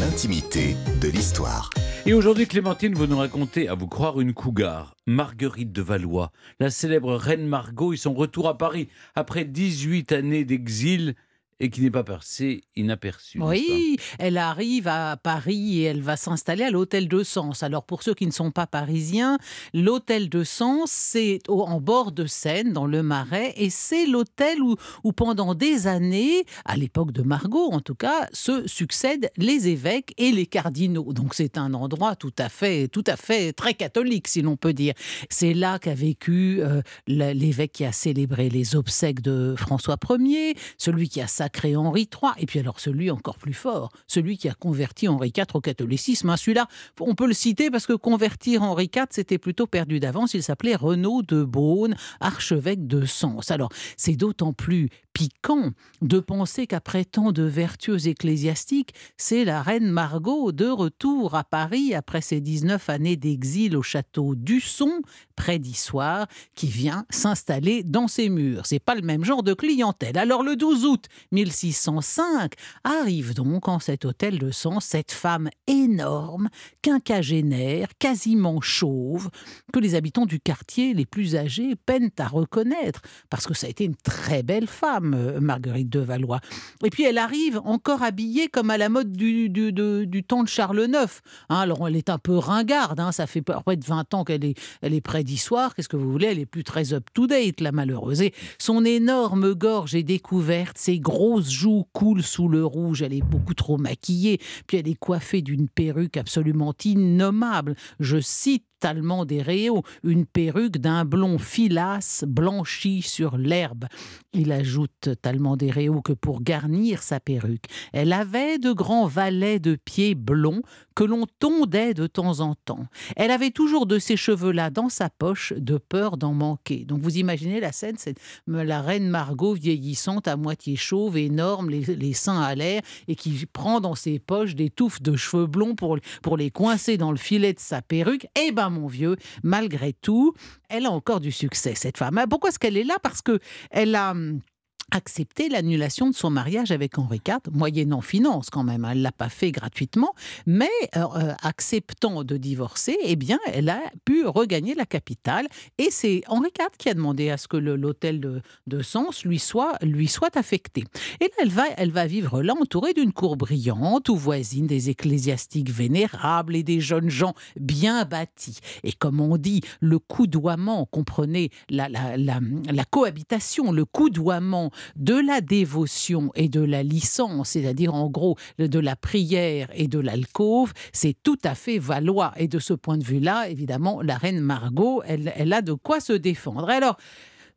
l'intimité de l'histoire. Et aujourd'hui, Clémentine, vous nous racontez, à vous croire, une cougar, Marguerite de Valois, la célèbre reine Margot et son retour à Paris après 18 années d'exil et qui n'est pas passé inaperçu. Oui, elle arrive à Paris et elle va s'installer à l'hôtel de Sens. Alors pour ceux qui ne sont pas parisiens, l'hôtel de Sens, c'est en bord de Seine, dans le Marais, et c'est l'hôtel où, où pendant des années, à l'époque de Margot en tout cas, se succèdent les évêques et les cardinaux. Donc c'est un endroit tout à fait, tout à fait très catholique, si l'on peut dire. C'est là qu'a vécu euh, l'évêque qui a célébré les obsèques de François Ier, celui qui a créé Henri III, et puis alors celui encore plus fort, celui qui a converti Henri IV au catholicisme. Hein, celui-là, on peut le citer parce que convertir Henri IV, c'était plutôt perdu d'avance. Il s'appelait Renaud de Beaune, archevêque de Sens. Alors, c'est d'autant plus piquant de penser qu'après tant de vertueux ecclésiastiques, c'est la reine Margot de retour à Paris après ses 19 années d'exil au château d'Usson, près d'Issoire, qui vient s'installer dans ses murs. C'est pas le même genre de clientèle. Alors le 12 août 1605 arrive donc en cet hôtel de Sens cette femme énorme, quinquagénaire, quasiment chauve, que les habitants du quartier les plus âgés peinent à reconnaître, parce que ça a été une très belle femme, euh, Marguerite de Valois. Et puis elle arrive encore habillée comme à la mode du, du, temps de Charles IX. Hein, alors elle est un peu ringarde, hein, ça fait près de 20 ans qu'elle est, elle est près d'Histoire, qu'est-ce que vous voulez, elle est plus très up-to-date, la malheureuse. Son énorme gorge est découverte, ses grosses joues coulent sous le rouge, elle est beaucoup trop maquillée, puis elle est coiffée d'une perruque absolument innommable. Je cite Tallement des Réaux, une perruque d'un blond filasse blanchi sur l'herbe. Il ajoute Tallement des Réaux que pour garnir sa perruque, elle avait de grands valets de pieds blonds que l'on tondait de temps en temps. Elle avait toujours de ces cheveux-là dans sa poche de peur d'en manquer. Donc vous imaginez la scène, c'est la reine Margot vieillissante à moitié chauve, énorme, les, seins à l'air, et qui prend dans ses poches des touffes de cheveux blonds pour, pour les coincer dans le filet de sa perruque. Eh ben mon vieux, malgré tout, elle a encore du succès, cette femme. Ah, pourquoi est-ce qu'elle est là? Parce que elle a hum, accepté l'annulation de son mariage avec Henri IV, moyennant finance quand même, hein, elle l'a pas fait gratuitement, mais euh, euh, acceptant de divorcer, eh bien, elle a pu regagner la capitale, et c'est Henri IV qui a demandé à ce que l'hôtel de, de, Sens lui soit, lui soit affecté. Et là, elle va, elle va vivre là, entourée d'une cour brillante, où voisine des ecclésiastiques vénérables et des jeunes gens bien bâtis. Et comme on dit, le coudoiement, comprenez la, la, la, la cohabitation, le coudoiement de la dévotion et de la licence, c'est-à-dire en gros de la prière et de l'alcôve, c'est tout à fait valois. Et de ce point de vue-là, évidemment, la reine Margot, elle, elle a de quoi se défendre. Alors,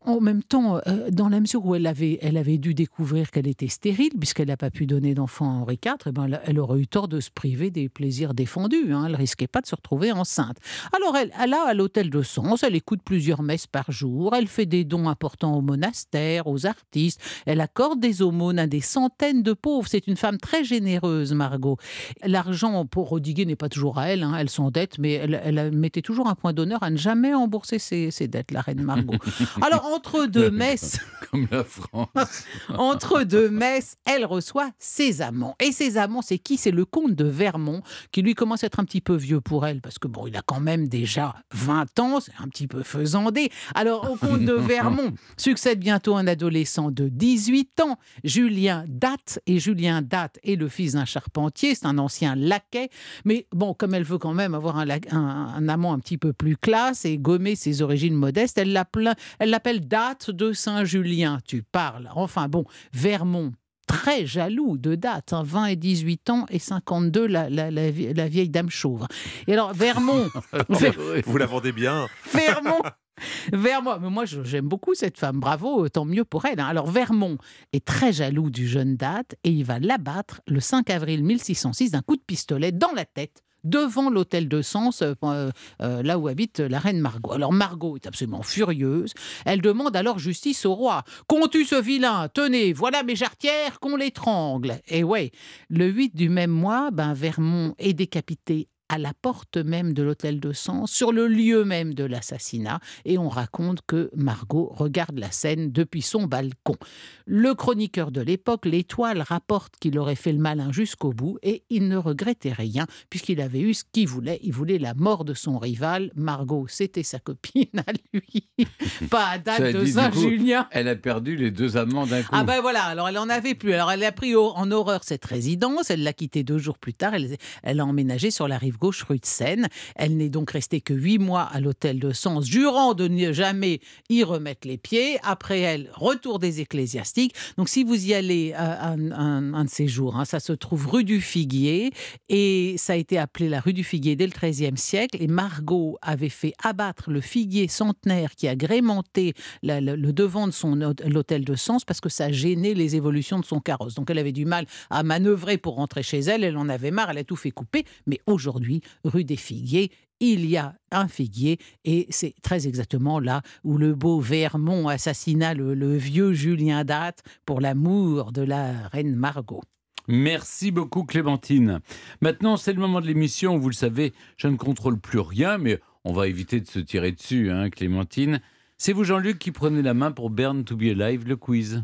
en même temps, euh, dans la mesure où elle avait, elle avait dû découvrir qu'elle était stérile, puisqu'elle n'a pas pu donner d'enfant à Henri IV, eh ben, elle, aurait eu tort de se priver des plaisirs défendus. Hein. Elle risquait pas de se retrouver enceinte. Alors, elle, elle a à l'hôtel de Sens, elle écoute plusieurs messes par jour, elle fait des dons importants au monastère, aux artistes, elle accorde des aumônes à des centaines de pauvres. C'est une femme très généreuse, Margot. L'argent pour Rodiguer n'est pas toujours à elle, hein. elle s'endette, mais elle, elle, mettait toujours un point d'honneur à ne jamais rembourser ses, ses dettes, la reine Margot. Alors, entre deux messes, comme la France, entre deux messes, elle reçoit ses amants. Et ses amants, c'est qui? C'est le comte de Vermont, qui lui commence à être un petit peu vieux pour elle, parce que bon, il a quand même déjà 20 ans, c'est un petit peu faisandé. Alors, au comte de Vermont succède bientôt un adolescent de 18 ans, Julien Date. Et Julien Date est le fils d'un charpentier, c'est un ancien laquais. Mais bon, comme elle veut quand même avoir un, un amant un petit peu plus classe et gommer ses origines modestes, elle l'appelle date de Saint-Julien, tu parles. Enfin bon, Vermont, très jaloux de date, 20 hein, et 18 ans et 52 la, la, la, vieille dame chauve. Et alors Vermont... Vous la vendez bien. Vermont Vermont, mais moi j'aime beaucoup cette femme, bravo, tant mieux pour elle. Hein. Alors Vermont est très jaloux du jeune date et il va l'abattre le 5 avril 1606 d'un coup de pistolet dans la tête devant l'hôtel de Sens, euh, euh, euh, là où habite la reine Margot. Alors Margot est absolument furieuse. Elle demande alors justice au roi. Qu'on tue ce vilain? Tenez, voilà mes jarretières, qu'on l'étrangle. Et ouais, le 8 du même mois, ben, Vermont est décapité à la porte même de l'hôtel de Sens, sur le lieu même de l'assassinat, et on raconte que Margot regarde la scène depuis son balcon. Le chroniqueur de l'époque, l'Étoile, rapporte qu'il aurait fait le malin jusqu'au bout, et il ne regrettait rien, puisqu'il avait eu ce qu'il voulait. Il voulait la mort de son rival. Margot, c'était sa copine à lui, pas à date de Saint-Julien. Elle a perdu les deux amants d'un coup. Ah ben voilà, alors elle en avait plus. Alors elle a pris en horreur cette résidence, elle l'a quittée deux jours plus tard, elle, elle a emménagé sur la rive gauche rue de Seine. Elle n'est donc restée que huit mois à l'hôtel de Sens, jurant de ne jamais y remettre les pieds. Après elle, retour des ecclésiastiques. Donc si vous y allez un, un, de ces jours, hein, ça se trouve rue du Figuier et ça a été appelé la rue du Figuier dès le XIIIe siècle. Et Margot avait fait abattre le figuier centenaire qui agrémentait le devant de son l'hôtel de Sens parce que ça gênait les évolutions de son carrosse. Donc elle avait du mal à manœuvrer pour rentrer chez elle. Elle en avait marre, elle a tout fait couper. Mais aujourd'hui, rue des Figuiers, il y a un figuier et c'est très exactement là où le beau Vermont assassina le, vieux Julien Date pour l'amour de la reine Margot. Merci beaucoup Clémentine. Maintenant, c'est le moment de l'émission. Vous le savez, je ne contrôle plus rien, mais on va éviter de se tirer dessus, hein, Clémentine. C'est vous, Jean-Luc, qui prenez la main pour Burn to be Alive, le quiz.